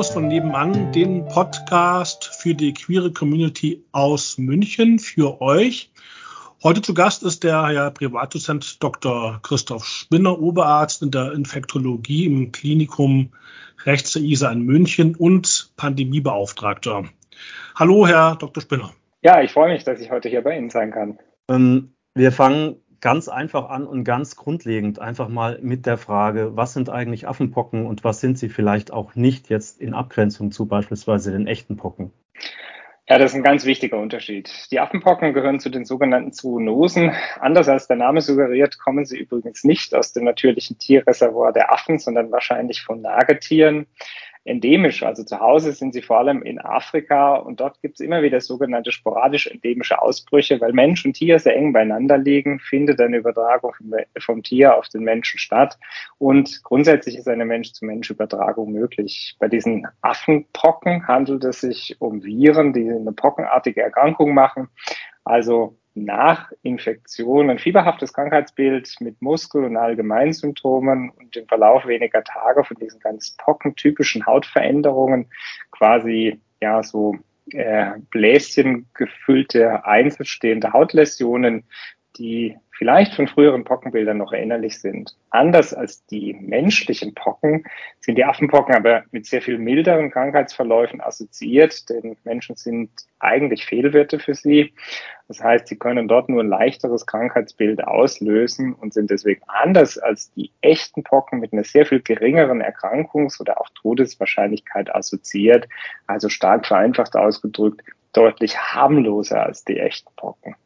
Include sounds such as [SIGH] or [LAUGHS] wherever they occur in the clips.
Humus von nebenan, den Podcast für die queere Community aus München für euch. Heute zu Gast ist der Herr Privatdozent Dr. Christoph Spinner, Oberarzt in der Infektologie im Klinikum Rechts der ISA in München und Pandemiebeauftragter. Hallo, Herr Dr. Spinner. Ja, ich freue mich, dass ich heute hier bei Ihnen sein kann. Ähm, wir fangen ganz einfach an und ganz grundlegend einfach mal mit der Frage, was sind eigentlich Affenpocken und was sind sie vielleicht auch nicht jetzt in Abgrenzung zu beispielsweise den echten Pocken? Ja, das ist ein ganz wichtiger Unterschied. Die Affenpocken gehören zu den sogenannten Zoonosen. Anders als der Name suggeriert, kommen sie übrigens nicht aus dem natürlichen Tierreservoir der Affen, sondern wahrscheinlich von Nagetieren endemisch. Also zu Hause sind sie vor allem in Afrika und dort gibt es immer wieder sogenannte sporadisch endemische Ausbrüche, weil Mensch und Tier sehr eng beieinander liegen, findet eine Übertragung vom Tier auf den Menschen statt und grundsätzlich ist eine Mensch-zu-Mensch-Übertragung möglich. Bei diesen Affenpocken handelt es sich um Viren, die eine pockenartige Erkrankung machen. Also nach Infektion ein fieberhaftes Krankheitsbild mit Muskel- und Allgemeinsymptomen und im Verlauf weniger Tage von diesen ganz pockentypischen Hautveränderungen quasi ja so äh, Bläschen gefüllte einzelstehende Hautläsionen, die vielleicht von früheren Pockenbildern noch erinnerlich sind. Anders als die menschlichen Pocken sind die Affenpocken aber mit sehr viel milderen Krankheitsverläufen assoziiert, denn Menschen sind eigentlich Fehlwirte für sie. Das heißt, sie können dort nur ein leichteres Krankheitsbild auslösen und sind deswegen anders als die echten Pocken mit einer sehr viel geringeren Erkrankungs- oder auch Todeswahrscheinlichkeit assoziiert. Also stark vereinfacht ausgedrückt, deutlich harmloser als die echten Pocken.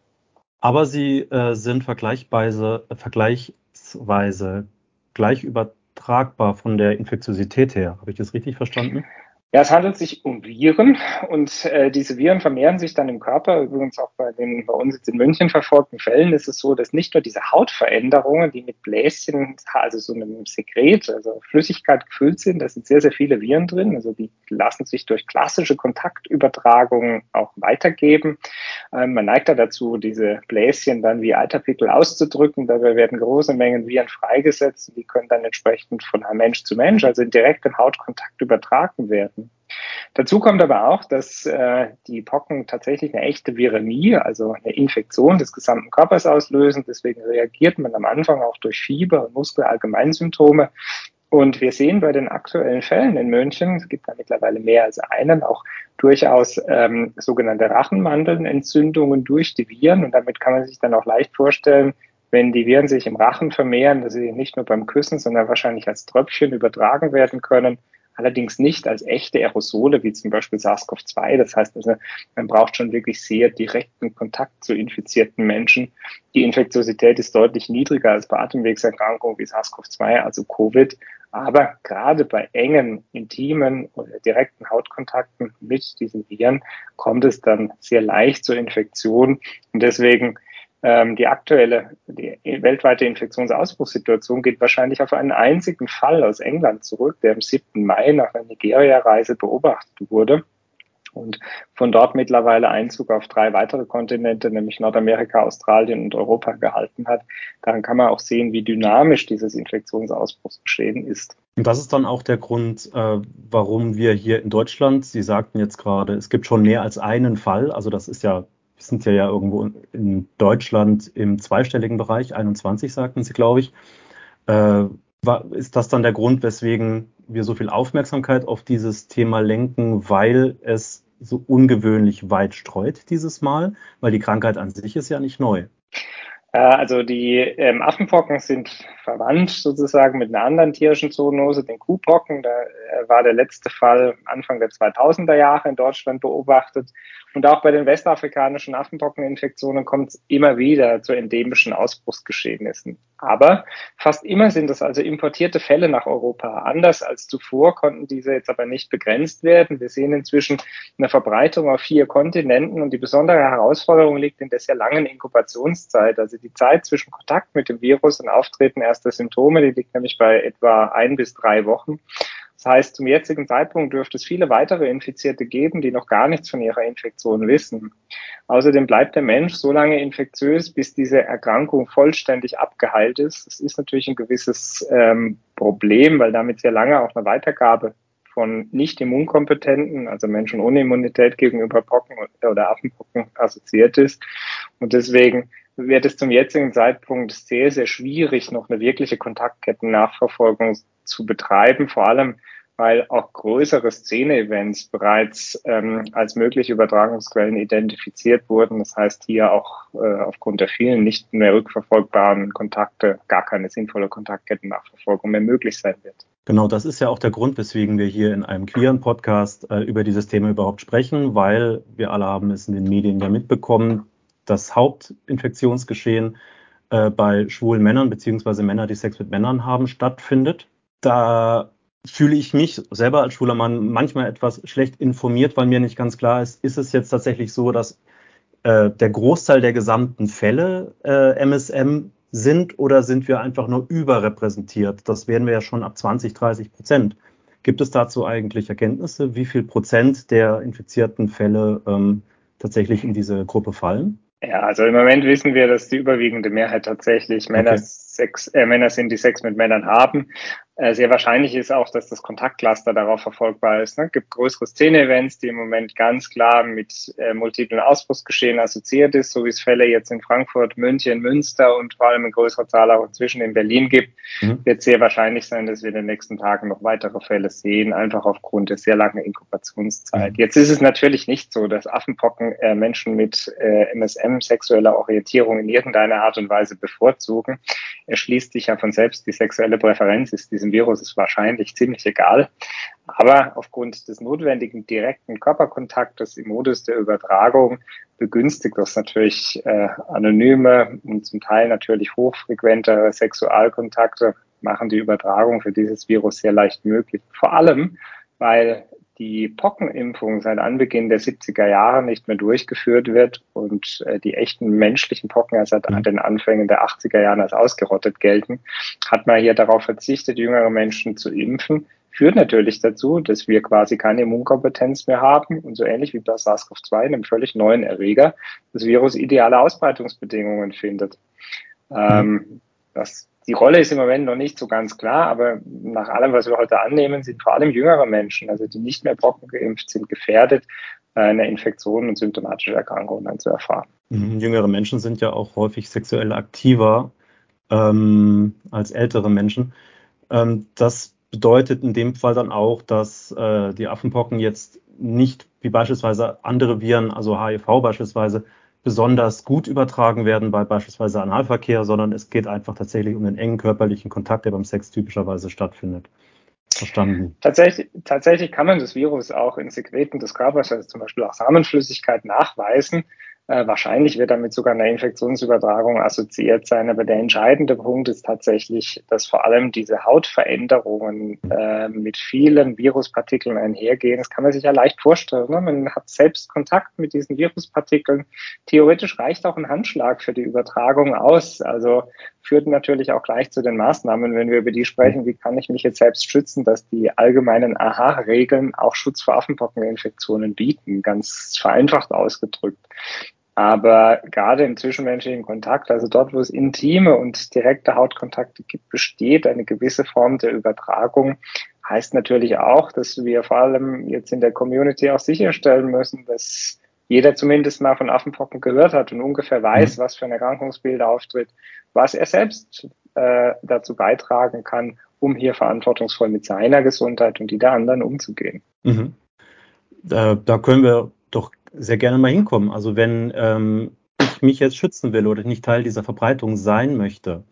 Aber sie äh, sind vergleichsweise, vergleichsweise gleich übertragbar von der Infektiosität her. Habe ich das richtig verstanden? Ja, es handelt sich um Viren und äh, diese Viren vermehren sich dann im Körper. Übrigens auch bei den bei uns jetzt in München verfolgten Fällen ist es so, dass nicht nur diese Hautveränderungen, die mit Bläschen, also so einem Sekret, also Flüssigkeit gefüllt sind, da sind sehr, sehr viele Viren drin. Also die lassen sich durch klassische Kontaktübertragungen auch weitergeben. Ähm, man neigt da dazu, diese Bläschen dann wie Eiterpickel auszudrücken. Dabei werden große Mengen Viren freigesetzt und die können dann entsprechend von Mensch zu Mensch, also in direktem Hautkontakt übertragen werden. Dazu kommt aber auch, dass äh, die Pocken tatsächlich eine echte Viremie, also eine Infektion des gesamten Körpers auslösen. Deswegen reagiert man am Anfang auch durch Fieber und Muskelallgemeinsymptome. Und wir sehen bei den aktuellen Fällen in München, es gibt da mittlerweile mehr als einen, auch durchaus ähm, sogenannte Rachenmandelnentzündungen durch die Viren. Und damit kann man sich dann auch leicht vorstellen, wenn die Viren sich im Rachen vermehren, dass sie nicht nur beim Küssen, sondern wahrscheinlich als Tröpfchen übertragen werden können allerdings nicht als echte Aerosole, wie zum Beispiel SARS-CoV-2. Das heißt also, man braucht schon wirklich sehr direkten Kontakt zu infizierten Menschen. Die Infektiosität ist deutlich niedriger als bei Atemwegserkrankungen wie SARS-CoV-2, also Covid. Aber gerade bei engen, intimen oder direkten Hautkontakten mit diesen Viren kommt es dann sehr leicht zur Infektion. Und deswegen die aktuelle, die weltweite Infektionsausbruchssituation geht wahrscheinlich auf einen einzigen Fall aus England zurück, der am 7. Mai nach einer Nigeria-Reise beobachtet wurde und von dort mittlerweile Einzug auf drei weitere Kontinente, nämlich Nordamerika, Australien und Europa gehalten hat. Daran kann man auch sehen, wie dynamisch dieses Infektionsausbruchsgeschehen ist. Und das ist dann auch der Grund, äh, warum wir hier in Deutschland, Sie sagten jetzt gerade, es gibt schon mehr als einen Fall, also das ist ja sind ja, ja irgendwo in Deutschland im zweistelligen Bereich, 21 sagten Sie, glaube ich. Äh, war, ist das dann der Grund, weswegen wir so viel Aufmerksamkeit auf dieses Thema lenken, weil es so ungewöhnlich weit streut dieses Mal? Weil die Krankheit an sich ist ja nicht neu. Also die ähm, Affenpocken sind verwandt sozusagen mit einer anderen tierischen Zoonose, den Kuhpocken. Da äh, war der letzte Fall Anfang der 2000er Jahre in Deutschland beobachtet. Und auch bei den westafrikanischen Affenpockeninfektionen kommt es immer wieder zu endemischen Ausbruchsgeschehnissen. Aber fast immer sind es also importierte Fälle nach Europa. Anders als zuvor konnten diese jetzt aber nicht begrenzt werden. Wir sehen inzwischen eine Verbreitung auf vier Kontinenten und die besondere Herausforderung liegt in der sehr langen Inkubationszeit. Also die Zeit zwischen Kontakt mit dem Virus und Auftreten erster Symptome, die liegt nämlich bei etwa ein bis drei Wochen. Das heißt, zum jetzigen Zeitpunkt dürfte es viele weitere Infizierte geben, die noch gar nichts von ihrer Infektion wissen. Außerdem bleibt der Mensch so lange infektiös, bis diese Erkrankung vollständig abgeheilt ist. Das ist natürlich ein gewisses ähm, Problem, weil damit sehr lange auch eine Weitergabe von nicht immunkompetenten, also Menschen ohne Immunität gegenüber Pocken oder Affenpocken assoziiert ist. Und deswegen wird es zum jetzigen Zeitpunkt sehr, sehr schwierig, noch eine wirkliche Kontaktketten-Nachverfolgung zu betreiben, vor allem weil auch größere Szene-Events bereits ähm, als mögliche Übertragungsquellen identifiziert wurden. Das heißt, hier auch äh, aufgrund der vielen nicht mehr rückverfolgbaren Kontakte gar keine sinnvolle Kontaktketten-Nachverfolgung mehr möglich sein wird. Genau, das ist ja auch der Grund, weswegen wir hier in einem queeren Podcast äh, über dieses Thema überhaupt sprechen, weil wir alle haben es in den Medien ja mitbekommen, das Hauptinfektionsgeschehen äh, bei schwulen Männern beziehungsweise Männer, die Sex mit Männern haben, stattfindet. Da fühle ich mich selber als schwuler Mann manchmal etwas schlecht informiert, weil mir nicht ganz klar ist, ist es jetzt tatsächlich so, dass äh, der Großteil der gesamten Fälle äh, MSM sind oder sind wir einfach nur überrepräsentiert? Das werden wir ja schon ab 20, 30 Prozent. Gibt es dazu eigentlich Erkenntnisse, wie viel Prozent der infizierten Fälle ähm, tatsächlich in diese Gruppe fallen? Ja, also im Moment wissen wir, dass die überwiegende Mehrheit tatsächlich Männer, okay. Sex, äh, Männer sind, die Sex mit Männern haben. Äh, sehr wahrscheinlich ist auch, dass das Kontaktcluster darauf verfolgbar ist. Ne? Es gibt größere Szene-Events, die im Moment ganz klar mit äh, multiplen Ausbruchsgeschehen assoziiert ist, so wie es Fälle jetzt in Frankfurt, München, Münster und vor allem in größerer Zahl auch inzwischen in Berlin gibt. Mhm. Wird sehr wahrscheinlich sein, dass wir in den nächsten Tagen noch weitere Fälle sehen, einfach aufgrund der sehr langen Inkubationszeit. Mhm. Jetzt ist es natürlich nicht so, dass Affenpocken äh, Menschen mit äh, MSM sexueller Orientierung in irgendeiner Art und Weise bevorzugen. Er schließt sich ja von selbst, die sexuelle Präferenz ist diesem Virus ist wahrscheinlich ziemlich egal. Aber aufgrund des notwendigen direkten Körperkontaktes im Modus der Übertragung begünstigt das natürlich äh, anonyme und zum Teil natürlich hochfrequente Sexualkontakte, machen die Übertragung für dieses Virus sehr leicht möglich. Vor allem, weil die Pockenimpfung seit Anbeginn der 70er Jahre nicht mehr durchgeführt wird und äh, die echten menschlichen Pocken ja seit mhm. den Anfängen der 80er Jahre als ausgerottet gelten, hat man hier darauf verzichtet, jüngere Menschen zu impfen. Führt natürlich dazu, dass wir quasi keine Immunkompetenz mehr haben und so ähnlich wie bei SARS-CoV-2, einem völlig neuen Erreger, das Virus ideale Ausbreitungsbedingungen findet. Mhm. Ähm, das die Rolle ist im Moment noch nicht so ganz klar, aber nach allem, was wir heute annehmen, sind vor allem jüngere Menschen, also die nicht mehr Brocken geimpft sind, gefährdet, eine Infektion und symptomatische Erkrankungen dann zu erfahren. Mhm, jüngere Menschen sind ja auch häufig sexuell aktiver ähm, als ältere Menschen. Ähm, das bedeutet in dem Fall dann auch, dass äh, die Affenpocken jetzt nicht wie beispielsweise andere Viren, also HIV beispielsweise, besonders gut übertragen werden bei beispielsweise Analverkehr, sondern es geht einfach tatsächlich um den engen körperlichen Kontakt, der beim Sex typischerweise stattfindet. Verstanden. Tatsächlich, tatsächlich kann man das Virus auch in Sekreten des Körpers, also zum Beispiel auch Samenflüssigkeit, nachweisen. Äh, wahrscheinlich wird damit sogar eine Infektionsübertragung assoziiert sein. Aber der entscheidende Punkt ist tatsächlich, dass vor allem diese Hautveränderungen äh, mit vielen Viruspartikeln einhergehen. Das kann man sich ja leicht vorstellen. Ne? Man hat selbst Kontakt mit diesen Viruspartikeln. Theoretisch reicht auch ein Handschlag für die Übertragung aus. Also führt natürlich auch gleich zu den Maßnahmen, wenn wir über die sprechen, wie kann ich mich jetzt selbst schützen, dass die allgemeinen AHA-Regeln auch Schutz vor Affenpockeninfektionen bieten, ganz vereinfacht ausgedrückt. Aber gerade im zwischenmenschlichen Kontakt, also dort, wo es intime und direkte Hautkontakte gibt, besteht eine gewisse Form der Übertragung. Heißt natürlich auch, dass wir vor allem jetzt in der Community auch sicherstellen müssen, dass jeder zumindest mal von Affenpocken gehört hat und ungefähr weiß, mhm. was für ein Erkrankungsbild auftritt, was er selbst äh, dazu beitragen kann, um hier verantwortungsvoll mit seiner Gesundheit und die der anderen umzugehen. Mhm. Da, da können wir doch sehr gerne mal hinkommen. Also wenn ähm, ich mich jetzt schützen will oder nicht Teil dieser Verbreitung sein möchte,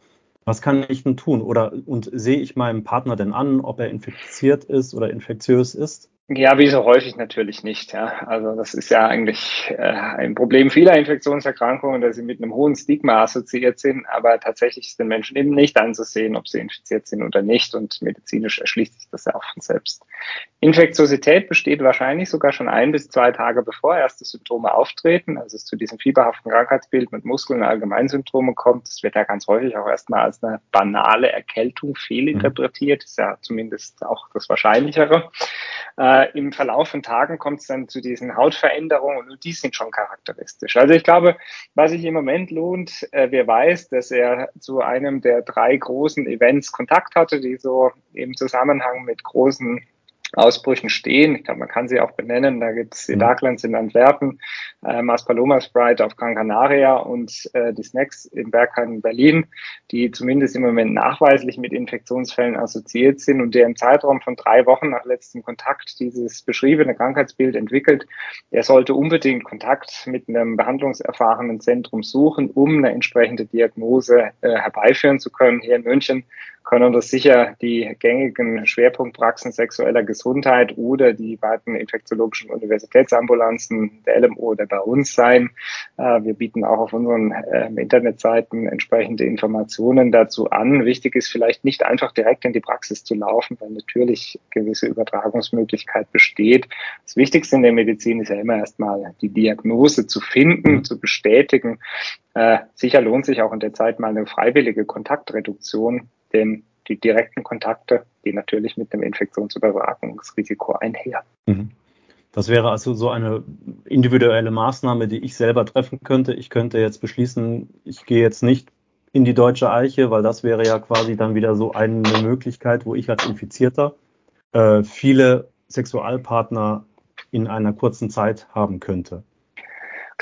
was kann ich denn tun? Oder und sehe ich meinem Partner denn an, ob er infiziert ist oder infektiös ist? Ja, wie so häufig natürlich nicht. Ja. Also das ist ja eigentlich äh, ein Problem vieler Infektionserkrankungen, dass sie mit einem hohen Stigma assoziiert sind, aber tatsächlich ist den Menschen eben nicht anzusehen, ob sie infiziert sind oder nicht und medizinisch erschließt sich das ja auch von selbst. Infektiosität besteht wahrscheinlich sogar schon ein bis zwei Tage bevor erste Symptome auftreten, also es zu diesem fieberhaften Krankheitsbild mit Muskeln und Allgemeinsymptomen kommt. Das wird ja ganz häufig auch erstmal als eine banale Erkältung fehlinterpretiert, ist ja zumindest auch das Wahrscheinlichere. Äh, Im Verlauf von Tagen kommt es dann zu diesen Hautveränderungen und die sind schon charakteristisch. Also ich glaube, was sich im Moment lohnt, äh, wer weiß, dass er zu einem der drei großen Events Kontakt hatte, die so im Zusammenhang mit großen Ausbrüchen stehen. Ich glaube, man kann sie auch benennen. Da gibt es die mhm. Darklands in Antwerpen, äh, Maspaloma Sprite auf Gran Canaria und äh, die Snacks in Bergheim in Berlin, die zumindest im Moment nachweislich mit Infektionsfällen assoziiert sind und der im Zeitraum von drei Wochen nach letztem Kontakt dieses beschriebene Krankheitsbild entwickelt. Der sollte unbedingt Kontakt mit einem behandlungserfahrenen Zentrum suchen, um eine entsprechende Diagnose äh, herbeiführen zu können. Hier in München können das sicher die gängigen Schwerpunktpraxen sexueller Gesundheit oder die beiden infektiologischen Universitätsambulanzen der LMO oder bei uns sein. Äh, wir bieten auch auf unseren ähm, Internetseiten entsprechende Informationen dazu an. Wichtig ist vielleicht nicht einfach direkt in die Praxis zu laufen, weil natürlich gewisse Übertragungsmöglichkeit besteht. Das Wichtigste in der Medizin ist ja immer erstmal die Diagnose zu finden, zu bestätigen. Äh, sicher lohnt sich auch in der Zeit mal eine freiwillige Kontaktreduktion denn die direkten Kontakte gehen natürlich mit dem Infektionsüberwachungsrisiko einher. Mhm. Das wäre also so eine individuelle Maßnahme, die ich selber treffen könnte. Ich könnte jetzt beschließen, ich gehe jetzt nicht in die deutsche Eiche, weil das wäre ja quasi dann wieder so eine Möglichkeit, wo ich als Infizierter äh, viele Sexualpartner in einer kurzen Zeit haben könnte.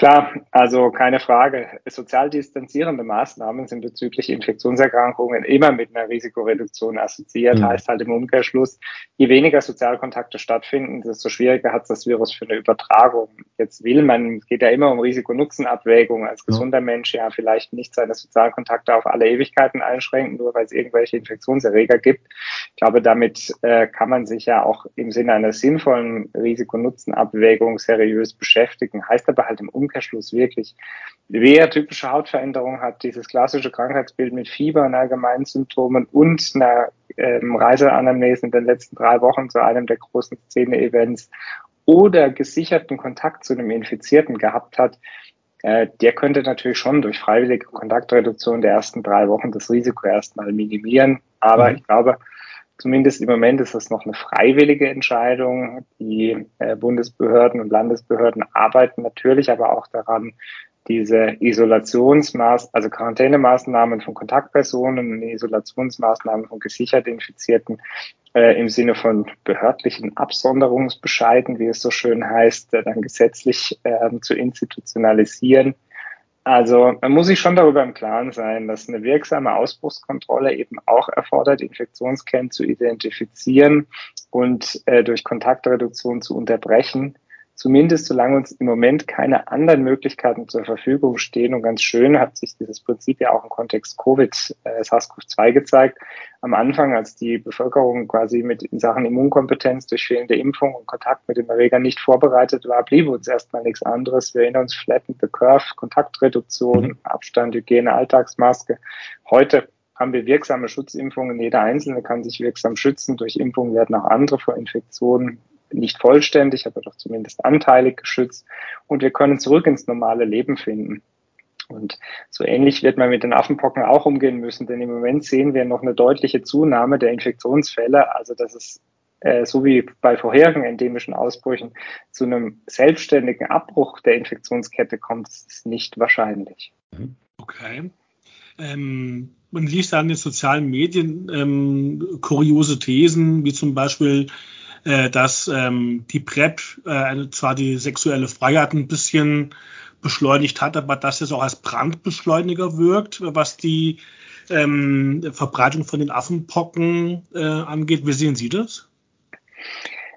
Klar, also keine Frage. Sozial distanzierende Maßnahmen sind bezüglich Infektionserkrankungen immer mit einer Risikoreduktion assoziiert. Mhm. Heißt halt im Umkehrschluss, je weniger Sozialkontakte stattfinden, desto schwieriger hat das Virus für eine Übertragung. Jetzt will man, es geht ja immer um Risiko-Nutzen-Abwägung als gesunder. Mensch, ja vielleicht nicht seine Sozialkontakte auf alle Ewigkeiten einschränken, nur weil es irgendwelche Infektionserreger gibt. Ich glaube, damit äh, kann man sich ja auch im Sinne einer sinnvollen Risiko-Nutzen-Abwägung seriös beschäftigen. Heißt aber halt im Umkehrschluss, Umkehrschluss wirklich, wer typische Hautveränderungen hat, dieses klassische Krankheitsbild mit Fieber und allgemeinen Symptomen und einer ähm, Reiseanamnese in den letzten drei Wochen zu einem der großen Szene-Events oder gesicherten Kontakt zu einem Infizierten gehabt hat, äh, der könnte natürlich schon durch freiwillige Kontaktreduktion der ersten drei Wochen das Risiko erstmal minimieren. Aber mhm. ich glaube, Zumindest im Moment ist das noch eine freiwillige Entscheidung. Die äh, Bundesbehörden und Landesbehörden arbeiten natürlich aber auch daran, diese Isolationsmaß, also Quarantänemaßnahmen von Kontaktpersonen und Isolationsmaßnahmen von gesichert Infizierten äh, im Sinne von behördlichen Absonderungsbescheiden, wie es so schön heißt, äh, dann gesetzlich äh, zu institutionalisieren also man muss sich schon darüber im Klaren sein, dass eine wirksame Ausbruchskontrolle eben auch erfordert, Infektionsketten zu identifizieren und äh, durch Kontaktreduktion zu unterbrechen zumindest solange uns im Moment keine anderen Möglichkeiten zur Verfügung stehen. Und ganz schön hat sich dieses Prinzip ja auch im Kontext Covid, äh, SARS-CoV-2 gezeigt. Am Anfang, als die Bevölkerung quasi mit in Sachen Immunkompetenz durch fehlende Impfung und Kontakt mit dem Erreger nicht vorbereitet war, blieb uns erstmal nichts anderes. Wir erinnern uns Flatten the Curve, Kontaktreduktion, mhm. Abstand, Hygiene, Alltagsmaske. Heute haben wir wirksame Schutzimpfungen. Jeder Einzelne kann sich wirksam schützen. Durch Impfungen werden auch andere vor Infektionen nicht vollständig, aber doch zumindest anteilig geschützt. Und wir können zurück ins normale Leben finden. Und so ähnlich wird man mit den Affenpocken auch umgehen müssen, denn im Moment sehen wir noch eine deutliche Zunahme der Infektionsfälle. Also dass es äh, so wie bei vorherigen endemischen Ausbrüchen zu einem selbstständigen Abbruch der Infektionskette kommt, ist nicht wahrscheinlich. Okay. Ähm, man liest an den sozialen Medien ähm, kuriose Thesen, wie zum Beispiel, äh, dass ähm, die PrEP äh, zwar die sexuelle Freiheit ein bisschen beschleunigt hat, aber dass es auch als Brandbeschleuniger wirkt, was die ähm, Verbreitung von den Affenpocken äh, angeht. Wie sehen Sie das?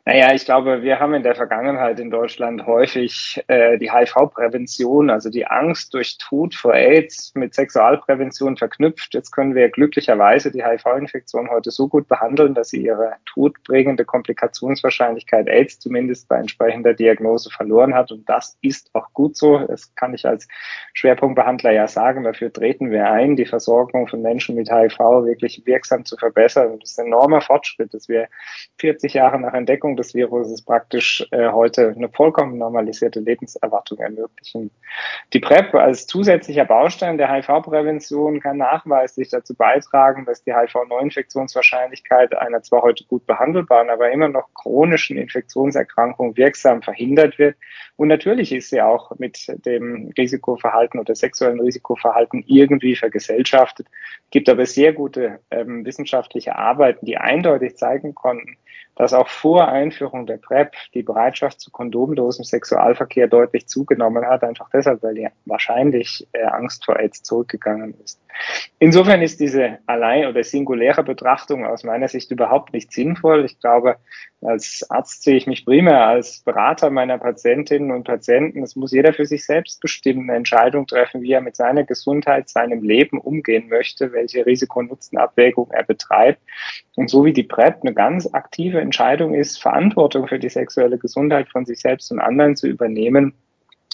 Naja, ich glaube, wir haben in der Vergangenheit in Deutschland häufig äh, die HIV-Prävention, also die Angst durch Tod vor AIDS mit Sexualprävention verknüpft. Jetzt können wir glücklicherweise die HIV-Infektion heute so gut behandeln, dass sie ihre todbringende Komplikationswahrscheinlichkeit AIDS zumindest bei entsprechender Diagnose verloren hat. Und das ist auch gut so. Das kann ich als Schwerpunktbehandler ja sagen. Dafür treten wir ein, die Versorgung von Menschen mit HIV wirklich wirksam zu verbessern. Das ist ein enormer Fortschritt, dass wir 40 Jahre nach Entdeckung Entwicklung des Virus praktisch äh, heute eine vollkommen normalisierte Lebenserwartung ermöglichen. Die PrEP als zusätzlicher Baustein der HIV-Prävention kann nachweislich dazu beitragen, dass die HIV-Neuinfektionswahrscheinlichkeit einer zwar heute gut behandelbaren, aber immer noch chronischen Infektionserkrankung wirksam verhindert wird. Und natürlich ist sie auch mit dem Risikoverhalten oder sexuellen Risikoverhalten irgendwie vergesellschaftet. Es gibt aber sehr gute ähm, wissenschaftliche Arbeiten, die eindeutig zeigen konnten, dass auch vor Einführung der PrEP die Bereitschaft zu kondomlosem Sexualverkehr deutlich zugenommen hat, einfach deshalb, weil die wahrscheinlich äh, Angst vor AIDS zurückgegangen ist. Insofern ist diese allein oder singuläre Betrachtung aus meiner Sicht überhaupt nicht sinnvoll. Ich glaube, als Arzt sehe ich mich primär als Berater meiner Patientinnen und Patienten. Es muss jeder für sich selbst bestimmen, eine Entscheidung treffen, wie er mit seiner Gesundheit, seinem Leben umgehen möchte, welche Risiko-Nutzen-Abwägung er betreibt. Und so wie die PrEP eine ganz aktive Entscheidung ist, Verantwortung für die sexuelle Gesundheit von sich selbst und anderen zu übernehmen,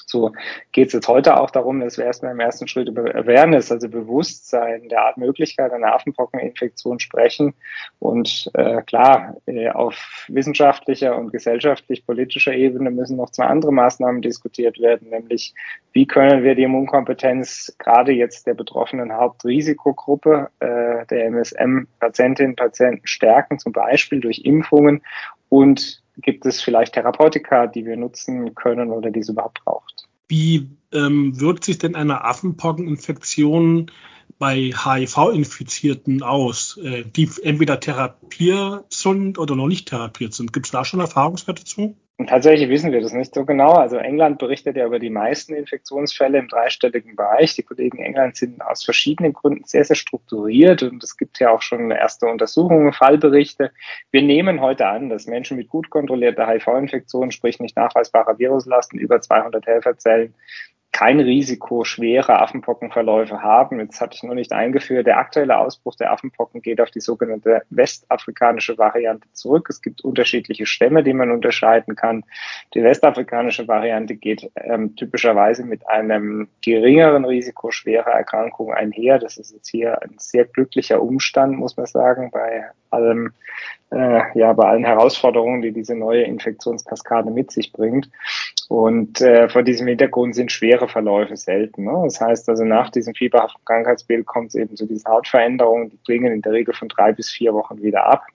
so geht es jetzt heute auch darum, dass wir erstmal im ersten Schritt über Awareness, also Bewusstsein der Art Möglichkeit einer Affenpockeninfektion sprechen. Und äh, klar, äh, auf wissenschaftlicher und gesellschaftlich-politischer Ebene müssen noch zwei andere Maßnahmen diskutiert werden, nämlich wie können wir die Immunkompetenz gerade jetzt der betroffenen Hauptrisikogruppe äh, der MSM-Patientinnen und Patienten stärken, zum Beispiel durch Impfungen und gibt es vielleicht Therapeutika, die wir nutzen können oder die es überhaupt braucht. Wie ähm, wirkt sich denn eine Affenpockeninfektion bei HIV-Infizierten aus, äh, die entweder therapiert sind oder noch nicht therapiert sind? Gibt es da schon Erfahrungswerte zu? Und tatsächlich wissen wir das nicht so genau. Also England berichtet ja über die meisten Infektionsfälle im dreistelligen Bereich. Die Kollegen in England sind aus verschiedenen Gründen sehr, sehr strukturiert und es gibt ja auch schon erste Untersuchungen, Fallberichte. Wir nehmen heute an, dass Menschen mit gut kontrollierter HIV-Infektion, sprich nicht nachweisbarer Viruslasten über 200 Helferzellen, kein Risiko schwere Affenpockenverläufe haben. Jetzt hatte ich noch nicht eingeführt, der aktuelle Ausbruch der Affenpocken geht auf die sogenannte westafrikanische Variante zurück. Es gibt unterschiedliche Stämme, die man unterscheiden kann. Die westafrikanische Variante geht ähm, typischerweise mit einem geringeren Risiko schwerer Erkrankungen einher. Das ist jetzt hier ein sehr glücklicher Umstand, muss man sagen, bei allem äh, ja bei allen Herausforderungen, die diese neue Infektionskaskade mit sich bringt. Und äh, vor diesem Hintergrund sind schwere Verläufe selten. Ne? Das heißt also, nach diesem fieberhaften Krankheitsbild kommt es eben zu diesen Hautveränderungen, die klingen in der Regel von drei bis vier Wochen wieder ab.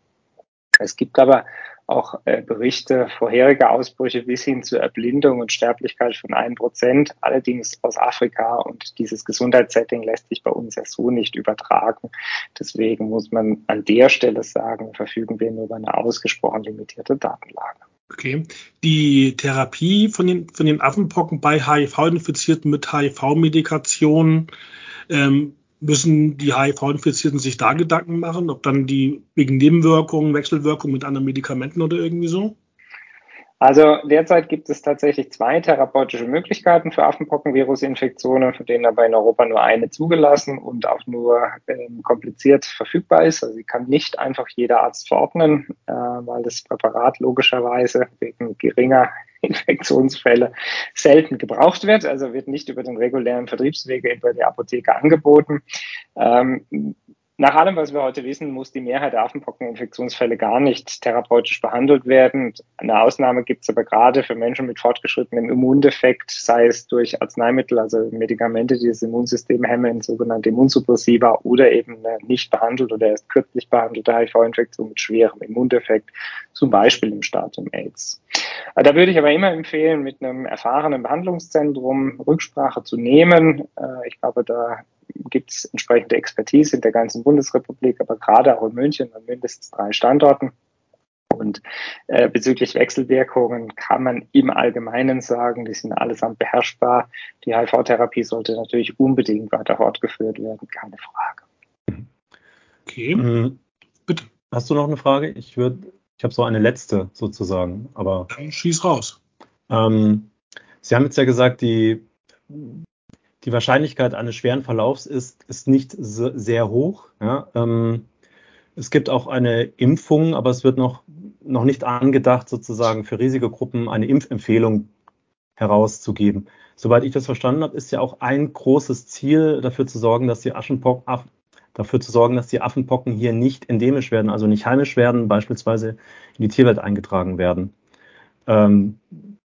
Es gibt aber auch äh, Berichte vorheriger Ausbrüche bis hin zur Erblindung und Sterblichkeit von einem Prozent, allerdings aus Afrika und dieses Gesundheitssetting lässt sich bei uns ja so nicht übertragen. Deswegen muss man an der Stelle sagen, verfügen wir nur über eine ausgesprochen limitierte Datenlage. Okay. Die Therapie von den, von den Affenpocken bei HIV-Infizierten mit HIV-Medikation, ähm, müssen die HIV-Infizierten sich da Gedanken machen, ob dann die wegen Nebenwirkungen, Wechselwirkungen mit anderen Medikamenten oder irgendwie so? Also derzeit gibt es tatsächlich zwei therapeutische Möglichkeiten für Affenpockenvirusinfektionen, von denen aber in Europa nur eine zugelassen und auch nur ähm, kompliziert verfügbar ist. Also sie kann nicht einfach jeder Arzt verordnen, äh, weil das Präparat logischerweise wegen geringer Infektionsfälle selten gebraucht wird. Also wird nicht über den regulären Vertriebswege über die Apotheke angeboten. Ähm, nach allem, was wir heute wissen, muss die Mehrheit der Affenpockeninfektionsfälle gar nicht therapeutisch behandelt werden. Eine Ausnahme gibt es aber gerade für Menschen mit fortgeschrittenem Immundefekt, sei es durch Arzneimittel, also Medikamente, die das Immunsystem hemmen, sogenannte Immunsuppressiva oder eben nicht behandelt oder erst kürzlich behandelte HIV-Infektion mit schwerem Immundefekt, zum Beispiel im Stadium AIDS. Da würde ich aber immer empfehlen, mit einem erfahrenen Behandlungszentrum Rücksprache zu nehmen. Äh, ich glaube, da gibt es entsprechende Expertise in der ganzen Bundesrepublik, aber gerade auch in München an mindestens drei Standorten. Und äh, bezüglich Wechselwirkungen kann man im Allgemeinen sagen, die sind allesamt beherrschbar. Die HIV-Therapie sollte natürlich unbedingt weiter fortgeführt werden, keine Frage. Okay. Mhm. Bitte. Hast du noch eine Frage? Ich würde, ich habe so eine letzte sozusagen, aber. Dann schieß raus. Ähm, Sie haben jetzt ja gesagt, die die Wahrscheinlichkeit eines schweren Verlaufs ist, ist nicht sehr hoch. Ja. Ähm, es gibt auch eine Impfung, aber es wird noch, noch nicht angedacht, sozusagen für Risikogruppen eine Impfempfehlung herauszugeben. Soweit ich das verstanden habe, ist ja auch ein großes Ziel, dafür zu sorgen, dass die Aschenpocken, dafür zu sorgen, dass die Affenpocken hier nicht endemisch werden, also nicht heimisch werden, beispielsweise in die Tierwelt eingetragen werden. Ähm,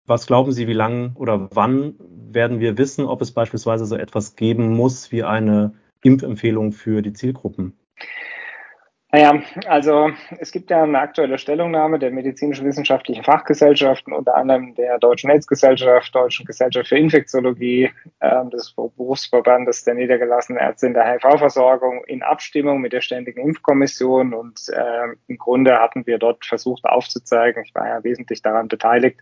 was glauben Sie, wie lang oder wann werden wir wissen, ob es beispielsweise so etwas geben muss wie eine Impfempfehlung für die Zielgruppen? Naja, also es gibt ja eine aktuelle Stellungnahme der medizinsch-wissenschaftlichen Fachgesellschaften, unter anderem der Deutschen Netzgesellschaft, Deutschen Gesellschaft für Infektiologie, äh, des Berufsverbandes der niedergelassenen Ärzte in der HIV-Versorgung in Abstimmung mit der Ständigen Impfkommission. Und äh, im Grunde hatten wir dort versucht aufzuzeigen, ich war ja wesentlich daran beteiligt,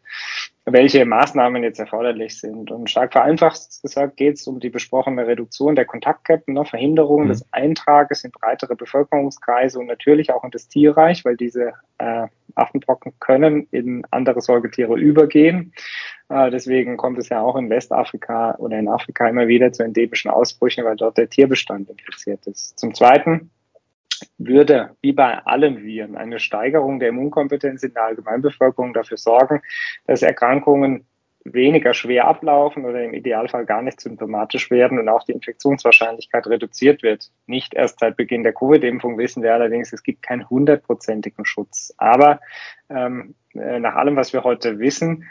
welche Maßnahmen jetzt erforderlich sind. Und stark vereinfacht gesagt geht es um die besprochene Reduktion der Kontaktketten, ne, Verhinderung mhm. des Eintrages in breitere Bevölkerungskreise und natürlich auch in das Tierreich, weil diese äh, Affenpocken können in andere Säugetiere übergehen. Äh, deswegen kommt es ja auch in Westafrika oder in Afrika immer wieder zu endemischen Ausbrüchen, weil dort der Tierbestand infiziert ist. Zum Zweiten würde, wie bei allen Viren, eine Steigerung der Immunkompetenz in der Allgemeinbevölkerung dafür sorgen, dass Erkrankungen weniger schwer ablaufen oder im Idealfall gar nicht symptomatisch werden und auch die Infektionswahrscheinlichkeit reduziert wird. Nicht erst seit Beginn der Covid-Impfung wissen wir allerdings, es gibt keinen hundertprozentigen Schutz. Aber ähm, äh, nach allem, was wir heute wissen,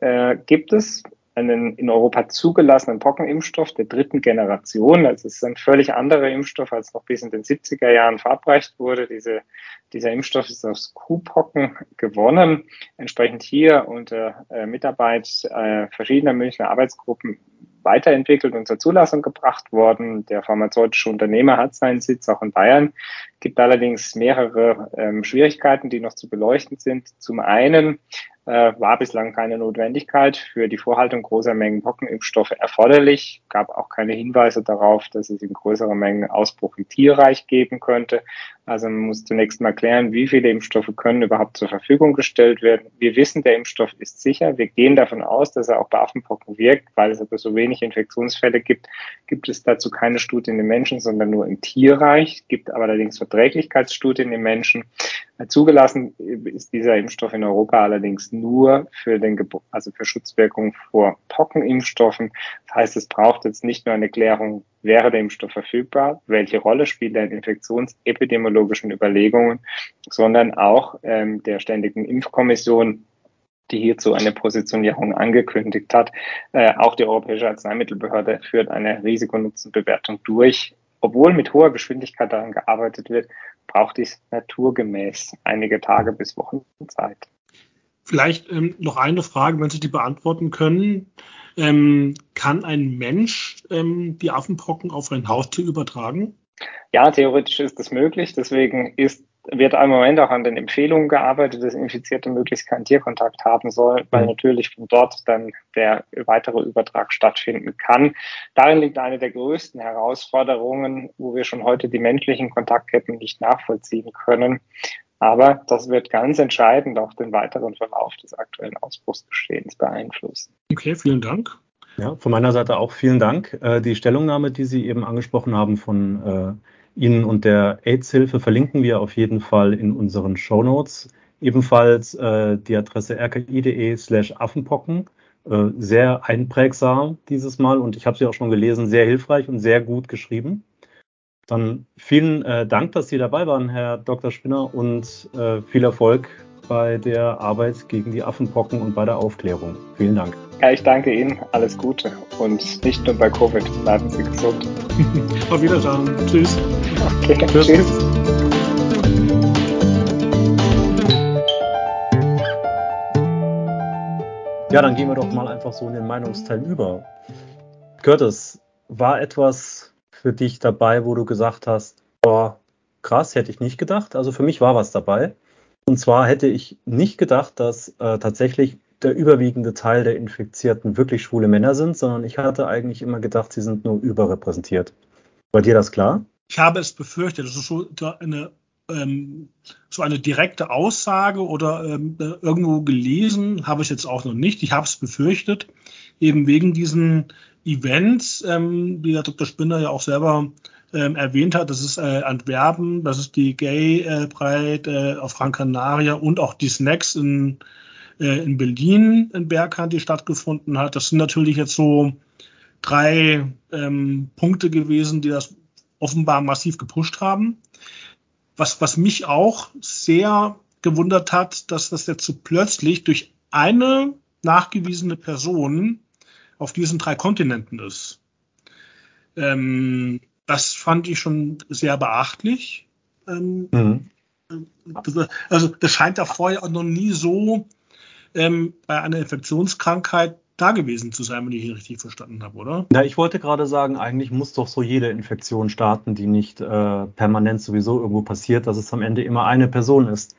äh, gibt es einen in Europa zugelassenen Pockenimpfstoff der dritten Generation. Also es ist ein völlig anderer Impfstoff, als noch bis in den 70er Jahren verabreicht wurde. Diese, dieser Impfstoff ist aus Kuhpocken gewonnen. Entsprechend hier unter äh, Mitarbeit äh, verschiedener Münchner Arbeitsgruppen weiterentwickelt und zur Zulassung gebracht worden. Der pharmazeutische Unternehmer hat seinen Sitz auch in Bayern, gibt allerdings mehrere ähm, Schwierigkeiten, die noch zu beleuchten sind. Zum einen äh, war bislang keine Notwendigkeit für die Vorhaltung großer Mengen Pockenimpfstoffe erforderlich. Gab auch keine Hinweise darauf, dass es in größerer Mengen Ausbruch im Tierreich geben könnte. Also man muss zunächst mal klären, wie viele Impfstoffe können überhaupt zur Verfügung gestellt werden. Wir wissen, der Impfstoff ist sicher. Wir gehen davon aus, dass er auch bei Affenpocken wirkt, weil es aber so wenig Infektionsfälle gibt. Gibt es dazu keine Studien im Menschen, sondern nur im Tierreich. Gibt aber allerdings Verträglichkeitsstudien im Menschen. Zugelassen ist dieser Impfstoff in Europa allerdings nur für den, also für Schutzwirkung vor Pockenimpfstoffen. Das heißt, es braucht jetzt nicht nur eine Klärung, wäre der Impfstoff verfügbar, welche Rolle spielt er in infektionsepidemiologischen Überlegungen, sondern auch ähm, der Ständigen Impfkommission, die hierzu eine Positionierung angekündigt hat. Äh, auch die Europäische Arzneimittelbehörde führt eine Risikonutzenbewertung durch. Obwohl mit hoher Geschwindigkeit daran gearbeitet wird, braucht dies naturgemäß einige Tage bis Wochen Zeit. Vielleicht ähm, noch eine Frage, wenn Sie die beantworten können. Ähm, kann ein Mensch ähm, die Affenpocken auf ein Haustier übertragen? Ja, theoretisch ist das möglich. Deswegen ist wird im Moment auch an den Empfehlungen gearbeitet, dass Infizierte möglichst keinen Tierkontakt haben sollen, weil natürlich von dort dann der weitere Übertrag stattfinden kann. Darin liegt eine der größten Herausforderungen, wo wir schon heute die menschlichen Kontaktketten nicht nachvollziehen können. Aber das wird ganz entscheidend auch den weiteren Verlauf des aktuellen Ausbruchsgeschehens beeinflussen. Okay, vielen Dank. Ja, von meiner Seite auch vielen Dank. Äh, die Stellungnahme, die Sie eben angesprochen haben von äh, Ihnen und der AIDS-Hilfe verlinken wir auf jeden Fall in unseren Show Notes. Ebenfalls äh, die Adresse rki.de slash Affenpocken. Äh, sehr einprägsam dieses Mal und ich habe sie auch schon gelesen, sehr hilfreich und sehr gut geschrieben. Dann vielen äh, Dank, dass Sie dabei waren, Herr Dr. Spinner, und äh, viel Erfolg bei der Arbeit gegen die Affenpocken und bei der Aufklärung. Vielen Dank. Ja, ich danke Ihnen. Alles Gute und nicht nur bei Covid. Bleiben Sie gesund. [LAUGHS] Auf Wiedersehen. Tschüss. Okay, tschüss. tschüss. Ja, dann gehen wir doch mal einfach so in den Meinungsteil über. Curtis, war etwas für dich dabei, wo du gesagt hast, boah, krass, hätte ich nicht gedacht. Also für mich war was dabei. Und zwar hätte ich nicht gedacht, dass äh, tatsächlich der überwiegende Teil der Infizierten wirklich schwule Männer sind, sondern ich hatte eigentlich immer gedacht, sie sind nur überrepräsentiert. War dir das klar? Ich habe es befürchtet. Das ist so eine, ähm, so eine direkte Aussage oder ähm, irgendwo gelesen, habe ich jetzt auch noch nicht. Ich habe es befürchtet, eben wegen diesen Events, ähm, wie der Dr. Spinner ja auch selber ähm, erwähnt hat. Das ist äh, Antwerpen, das ist die Gay äh, äh, auf Gran Canaria und auch die Snacks in äh, in Berlin in Berghand, die stattgefunden hat. Das sind natürlich jetzt so drei ähm, Punkte gewesen, die das offenbar massiv gepusht haben. Was, was mich auch sehr gewundert hat, dass das jetzt so plötzlich durch eine nachgewiesene Person auf diesen drei Kontinenten ist. Ähm, das fand ich schon sehr beachtlich. Ähm, mhm. Also das scheint ja vorher auch noch nie so ähm, bei einer Infektionskrankheit da gewesen zu sein, wenn ich ihn richtig verstanden habe, oder? Ja, ich wollte gerade sagen, eigentlich muss doch so jede Infektion starten, die nicht äh, permanent sowieso irgendwo passiert, dass es am Ende immer eine Person ist.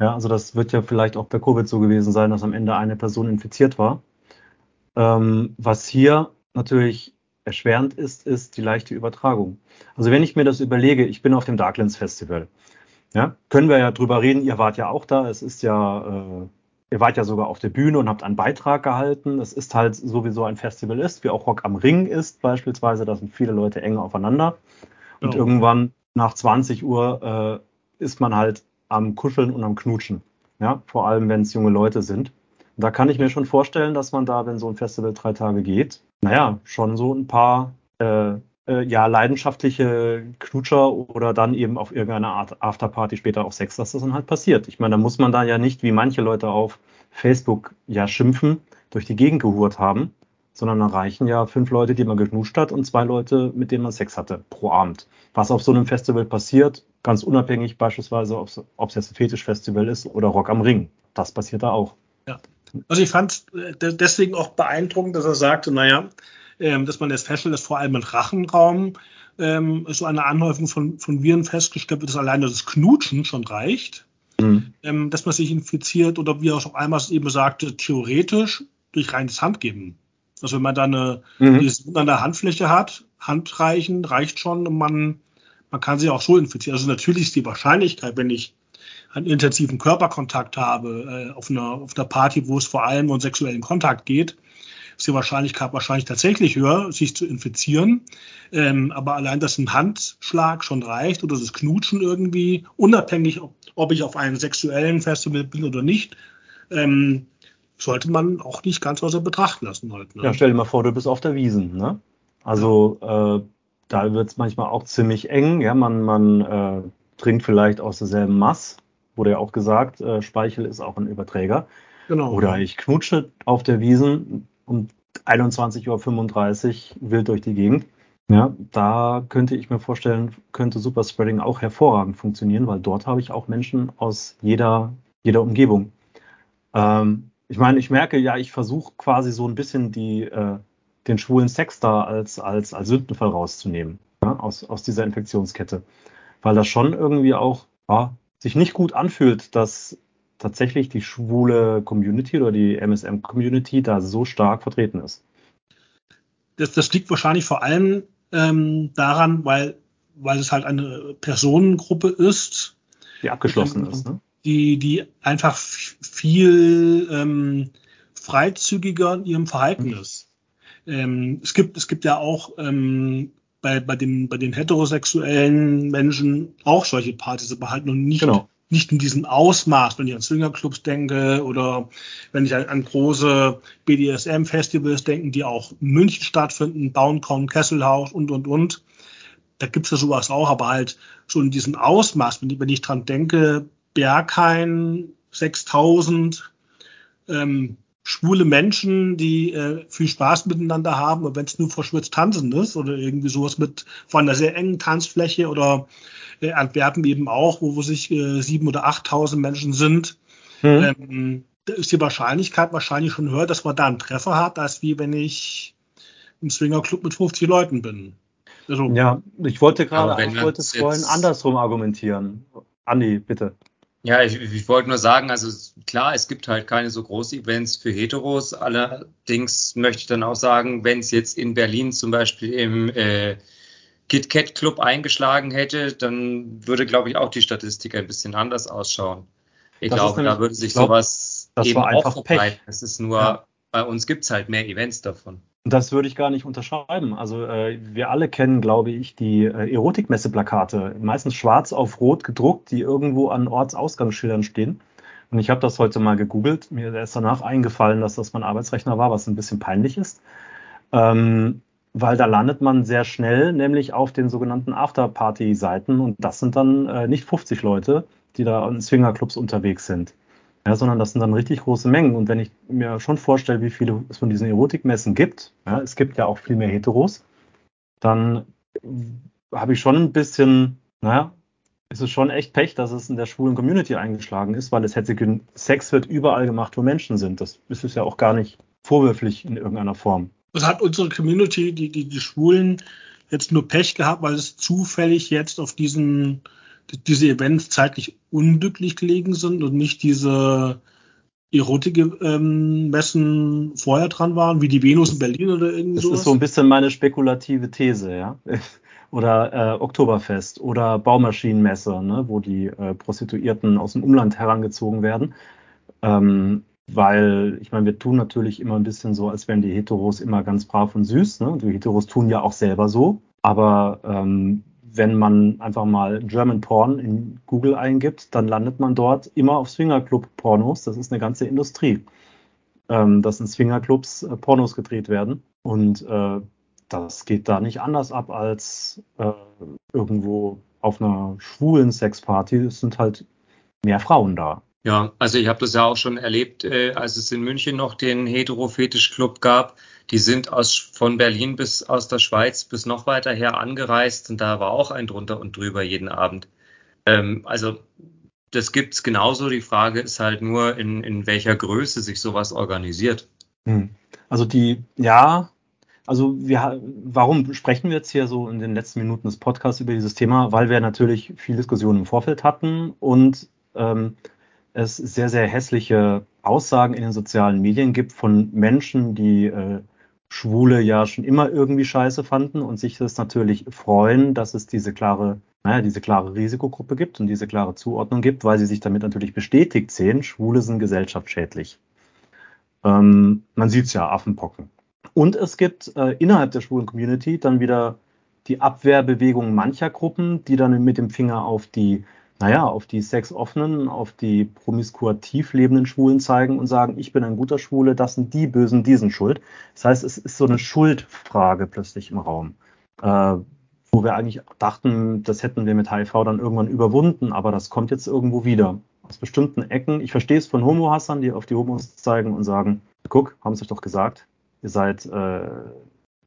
Ja, also das wird ja vielleicht auch bei Covid so gewesen sein, dass am Ende eine Person infiziert war. Ähm, was hier natürlich erschwerend ist, ist die leichte Übertragung. Also wenn ich mir das überlege, ich bin auf dem Darklands Festival. Ja, können wir ja drüber reden, ihr wart ja auch da, es ist ja, äh, ihr wart ja sogar auf der Bühne und habt einen Beitrag gehalten. Es ist halt sowieso ein Festival ist, wie auch Rock am Ring ist beispielsweise, da sind viele Leute eng aufeinander. Und oh. irgendwann nach 20 Uhr äh, ist man halt am Kuscheln und am Knutschen. Ja, vor allem, wenn es junge Leute sind. Und da kann ich mir schon vorstellen, dass man da, wenn so ein Festival drei Tage geht, naja, schon so ein paar äh, äh, ja, leidenschaftliche Knutscher oder dann eben auf irgendeiner Art Afterparty später auch Sex, dass das dann halt passiert. Ich meine, da muss man da ja nicht, wie manche Leute auf Facebook ja schimpfen, durch die Gegend gehurt haben, sondern da reichen ja fünf Leute, die man geknutscht hat und zwei Leute, mit denen man Sex hatte pro Abend. Was auf so einem Festival passiert, ganz unabhängig beispielsweise, ob es jetzt ein Fetischfestival ist oder Rock am Ring. Das passiert da auch. Ja. Also ich fand äh, deswegen auch beeindruckend, dass er sagte, naja, ähm, dass man jetzt feststellt, dass vor allem im Rachenraum ähm, so eine Anhäufung von, von Viren festgestellt wird, dass alleine das Knutschen schon reicht, mhm. ähm, dass man sich infiziert oder wie er auch einmal eben sagte, theoretisch durch reines Handgeben. Also wenn man da eine, mhm. an der Handfläche hat, Handreichen reicht schon und man, man kann sich auch so infizieren. Also natürlich ist die Wahrscheinlichkeit, wenn ich einen intensiven Körperkontakt habe, äh, auf, einer, auf einer Party, wo es vor allem um sexuellen Kontakt geht, ist die Wahrscheinlichkeit wahrscheinlich tatsächlich höher, sich zu infizieren. Ähm, aber allein, dass ein Handschlag schon reicht oder das Knutschen irgendwie, unabhängig, ob, ob ich auf einem sexuellen Festival bin oder nicht, ähm, sollte man auch nicht ganz außer Betracht lassen halt. Ne? Ja, stell dir mal vor, du bist auf der Wiesen, ne? Also äh, da wird es manchmal auch ziemlich eng. Ja, man, man äh, trinkt vielleicht aus derselben Mass. Wurde ja auch gesagt, äh, Speichel ist auch ein Überträger. Genau. Oder ich knutsche auf der Wiesen um 21.35 Uhr wild durch die Gegend. Ja, da könnte ich mir vorstellen, könnte Superspreading auch hervorragend funktionieren, weil dort habe ich auch Menschen aus jeder, jeder Umgebung. Ähm, ich meine, ich merke ja, ich versuche quasi so ein bisschen die, äh, den schwulen Sex da als, als, als Sündenfall rauszunehmen, ja, aus, aus dieser Infektionskette. Weil das schon irgendwie auch ja, sich nicht gut anfühlt, dass tatsächlich die schwule Community oder die MSM-Community da so stark vertreten ist. Das, das liegt wahrscheinlich vor allem ähm, daran, weil, weil es halt eine Personengruppe ist. Die abgeschlossen ist, ne? Die, die einfach viel ähm, freizügiger in ihrem Verhalten mhm. ist. Ähm, es, gibt, es gibt ja auch ähm, bei, bei, den, bei den heterosexuellen Menschen auch solche Partys, aber halt noch nicht genau nicht in diesem Ausmaß, wenn ich an Swingerclubs denke oder wenn ich an, an große BDSM-Festivals denke, die auch in München stattfinden, Bauncon, Kesselhaus und, und, und. Da gibt's ja sowas auch, aber halt so in diesem Ausmaß, wenn ich, wenn ich dran denke, Berghain, 6000, ähm, schwule Menschen, die äh, viel Spaß miteinander haben, und wenn es nur verschwitzt tanzen ist oder irgendwie sowas mit von einer sehr engen Tanzfläche oder äh, Antwerpen eben auch, wo, wo sich äh, sieben oder achttausend Menschen sind, mhm. ähm, da ist die Wahrscheinlichkeit wahrscheinlich schon höher, dass man da einen Treffer hat, als wie wenn ich im Swingerclub mit 50 Leuten bin. Also, ja, ich wollte gerade, ich wollte es vorhin andersrum argumentieren. Andi, bitte. Ja, ich, ich wollte nur sagen, also klar, es gibt halt keine so großen Events für Heteros. Allerdings möchte ich dann auch sagen, wenn es jetzt in Berlin zum Beispiel im äh, KitKat Club eingeschlagen hätte, dann würde, glaube ich, auch die Statistik ein bisschen anders ausschauen. Ich das glaube, da würde sich glaub, sowas das eben war einfach auch verbreiten. Es ist nur, ja. bei uns gibt es halt mehr Events davon. Das würde ich gar nicht unterschreiben. Also äh, wir alle kennen, glaube ich, die äh, Erotikmesse-Plakate, meistens schwarz auf rot gedruckt, die irgendwo an Ortsausgangsschildern stehen. Und ich habe das heute mal gegoogelt. Mir ist danach eingefallen, dass das mein Arbeitsrechner war, was ein bisschen peinlich ist. Ähm, weil da landet man sehr schnell, nämlich auf den sogenannten Afterparty-Seiten und das sind dann äh, nicht 50 Leute, die da in Swingerclubs unterwegs sind, ja, sondern das sind dann richtig große Mengen. Und wenn ich mir schon vorstelle, wie viele es von diesen Erotikmessen gibt, ja, es gibt ja auch viel mehr Heteros, dann habe ich schon ein bisschen, naja, ist es schon echt Pech, dass es in der schwulen Community eingeschlagen ist, weil es hätte Sex wird überall gemacht, wo Menschen sind. Das ist es ja auch gar nicht vorwürflich in irgendeiner Form. Das hat unsere Community, die, die, die Schwulen, jetzt nur Pech gehabt, weil es zufällig jetzt auf diesen, diese Events zeitlich unglücklich gelegen sind und nicht diese Erotik-Messen ähm, vorher dran waren, wie die Venus in Berlin oder irgendwie so. Das ist so ein bisschen meine spekulative These, ja. [LAUGHS] oder äh, Oktoberfest oder Baumaschinenmesse, ne, wo die äh, Prostituierten aus dem Umland herangezogen werden. Ähm, weil, ich meine, wir tun natürlich immer ein bisschen so, als wären die Heteros immer ganz brav und süß. Ne? Die Heteros tun ja auch selber so. Aber ähm, wenn man einfach mal German Porn in Google eingibt, dann landet man dort immer auf Swingerclub-Pornos. Das ist eine ganze Industrie, ähm, dass in Swingerclubs äh, Pornos gedreht werden. Und äh, das geht da nicht anders ab als äh, irgendwo auf einer schwulen Sexparty. Es sind halt mehr Frauen da. Ja, also ich habe das ja auch schon erlebt, äh, als es in München noch den Hetero-Fetisch-Club gab. Die sind aus, von Berlin bis aus der Schweiz bis noch weiter her angereist und da war auch ein drunter und drüber jeden Abend. Ähm, also das gibt's genauso. Die Frage ist halt nur, in, in welcher Größe sich sowas organisiert. Hm. Also die, ja, also wir, warum sprechen wir jetzt hier so in den letzten Minuten des Podcasts über dieses Thema? Weil wir natürlich viel Diskussion im Vorfeld hatten und ähm, es sehr, sehr hässliche Aussagen in den sozialen Medien gibt von Menschen, die äh, Schwule ja schon immer irgendwie scheiße fanden und sich das natürlich freuen, dass es diese klare, naja, diese klare Risikogruppe gibt und diese klare Zuordnung gibt, weil sie sich damit natürlich bestätigt sehen, Schwule sind gesellschaftsschädlich. Ähm, man sieht es ja, Affenpocken. Und es gibt äh, innerhalb der schwulen Community dann wieder die Abwehrbewegung mancher Gruppen, die dann mit dem Finger auf die, naja, auf die sexoffenen, auf die promiskuativ lebenden Schwulen zeigen und sagen, ich bin ein guter Schwule, das sind die Bösen, die sind schuld. Das heißt, es ist so eine Schuldfrage plötzlich im Raum. Äh, wo wir eigentlich dachten, das hätten wir mit HIV dann irgendwann überwunden, aber das kommt jetzt irgendwo wieder. Aus bestimmten Ecken. Ich verstehe es von Homo-Hassern, die auf die Homos zeigen und sagen, guck, haben es euch doch gesagt, ihr seid äh,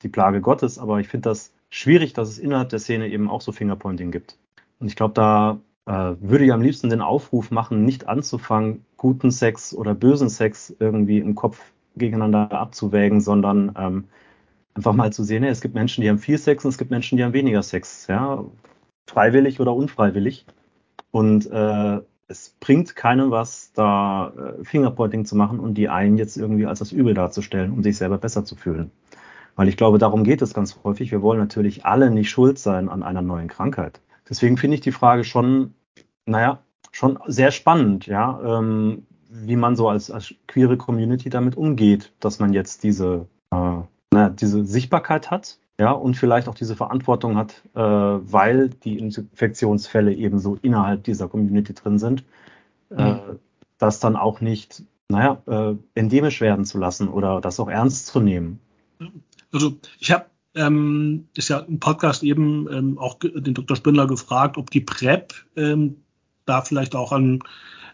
die Plage Gottes, aber ich finde das schwierig, dass es innerhalb der Szene eben auch so Fingerpointing gibt. Und ich glaube, da würde ich am liebsten den Aufruf machen, nicht anzufangen, guten Sex oder bösen Sex irgendwie im Kopf gegeneinander abzuwägen, sondern ähm, einfach mal zu sehen, es gibt Menschen, die haben viel Sex und es gibt Menschen, die haben weniger Sex, ja, freiwillig oder unfreiwillig. Und äh, es bringt keinem was, da äh, Fingerpointing zu machen und die einen jetzt irgendwie als das Übel darzustellen, um sich selber besser zu fühlen. Weil ich glaube, darum geht es ganz häufig. Wir wollen natürlich alle nicht schuld sein an einer neuen Krankheit. Deswegen finde ich die Frage schon, naja, schon sehr spannend, ja, ähm, wie man so als, als queere Community damit umgeht, dass man jetzt diese, äh, naja, diese Sichtbarkeit hat, ja, und vielleicht auch diese Verantwortung hat, äh, weil die Infektionsfälle eben so innerhalb dieser Community drin sind, äh, mhm. das dann auch nicht, naja, äh, endemisch werden zu lassen oder das auch ernst zu nehmen. Also ich habe ähm, ist ja im Podcast eben ähm, auch den Dr. Spindler gefragt, ob die PrEP ähm, da vielleicht auch an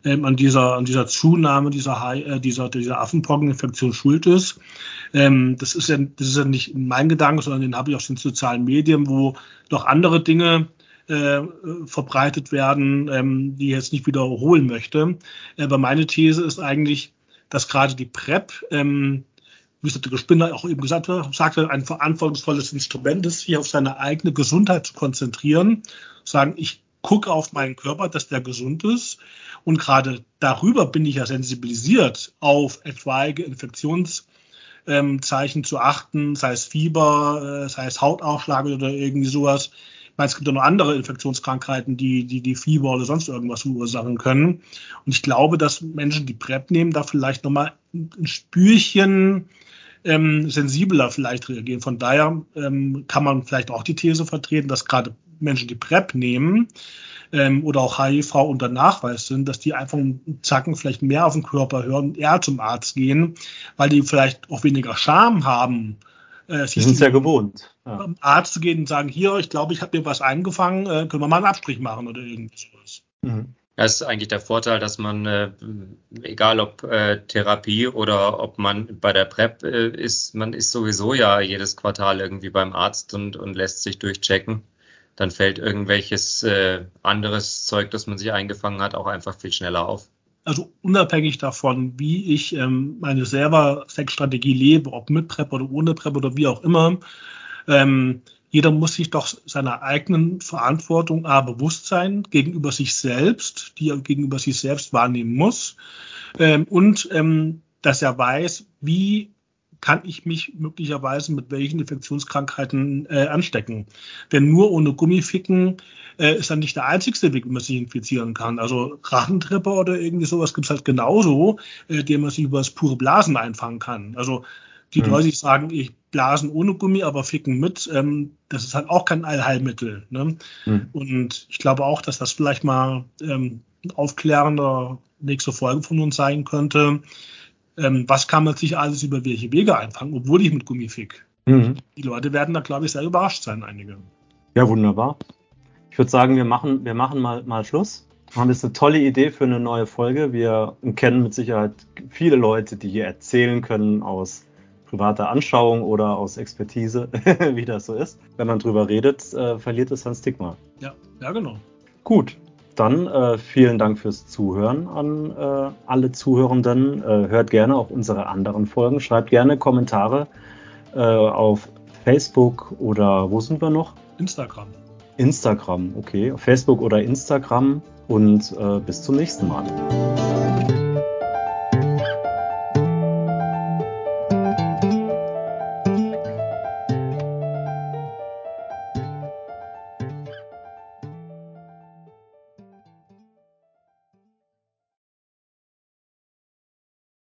ähm, an dieser, an dieser Zunahme dieser, äh, dieser, dieser Affenpockeninfektion schuld ist. Ähm, das, ist ja, das ist ja nicht mein Gedanke, sondern den habe ich aus den sozialen Medien, wo doch andere Dinge äh, verbreitet werden, ähm, die ich jetzt nicht wiederholen möchte. Aber meine These ist eigentlich, dass gerade die PrEP, ähm, wie es der Spinner auch eben gesagt hat, sagte, ein verantwortungsvolles Instrument ist, sich auf seine eigene Gesundheit zu konzentrieren, sagen, ich gucke auf meinen Körper, dass der gesund ist und gerade darüber bin ich ja sensibilisiert, auf etwaige Infektionszeichen ähm, zu achten, sei es Fieber, äh, sei es Hautausschlag oder irgendwie sowas. Meine, es gibt ja noch andere Infektionskrankheiten, die, die, die Fieber oder sonst irgendwas verursachen können. Und ich glaube, dass Menschen, die PrEP nehmen, da vielleicht nochmal ein Spürchen ähm, sensibler vielleicht reagieren. Von daher ähm, kann man vielleicht auch die These vertreten, dass gerade Menschen, die PrEP nehmen, ähm, oder auch HIV unter Nachweis sind, dass die einfach einen Zacken vielleicht mehr auf den Körper hören eher zum Arzt gehen, weil die vielleicht auch weniger Scham haben. Äh, die sind es ja gewohnt. Ja. Arzt zu gehen und sagen, hier, ich glaube, ich habe mir was eingefangen, äh, können wir mal einen Abstrich machen oder irgendwas. Mhm. Das ist eigentlich der Vorteil, dass man, äh, egal ob äh, Therapie oder ob man bei der PrEP äh, ist, man ist sowieso ja jedes Quartal irgendwie beim Arzt und, und lässt sich durchchecken. dann fällt irgendwelches äh, anderes Zeug, das man sich eingefangen hat, auch einfach viel schneller auf. Also unabhängig davon, wie ich ähm, meine selber Sexstrategie lebe, ob mit PrEP oder ohne PrEP oder wie auch immer, ähm, jeder muss sich doch seiner eigenen Verantwortung A bewusst sein gegenüber sich selbst, die er gegenüber sich selbst wahrnehmen muss. Ähm, und ähm, dass er weiß, wie kann ich mich möglicherweise mit welchen Infektionskrankheiten äh, anstecken. Denn nur ohne Gummificken äh, ist dann nicht der einzigste Weg, wie man sich infizieren kann. Also Rachentripper oder irgendwie sowas gibt's halt genauso, äh, den man sich über das pure Blasen einfangen kann. Also die mhm. Leute, die sagen, ich blasen ohne Gummi, aber ficken mit, ähm, das ist halt auch kein Allheilmittel. Ne? Mhm. Und ich glaube auch, dass das vielleicht mal ähm, ein aufklärender nächste Folge von uns sein könnte. Ähm, was kann man sich alles über welche Wege einfangen, obwohl ich mit Gummi fick? Mhm. Die Leute werden da, glaube ich, sehr überrascht sein, einige. Ja, wunderbar. Ich würde sagen, wir machen, wir machen mal, mal Schluss. Und das ist eine tolle Idee für eine neue Folge. Wir kennen mit Sicherheit viele Leute, die hier erzählen können aus privater Anschauung oder aus Expertise, [LAUGHS] wie das so ist. Wenn man drüber redet, äh, verliert es sein Stigma. Ja, ja, genau. Gut, dann äh, vielen Dank fürs Zuhören an äh, alle Zuhörenden. Äh, hört gerne auch unsere anderen Folgen. Schreibt gerne Kommentare äh, auf Facebook oder wo sind wir noch? Instagram. Instagram, okay. Auf Facebook oder Instagram und äh, bis zum nächsten Mal.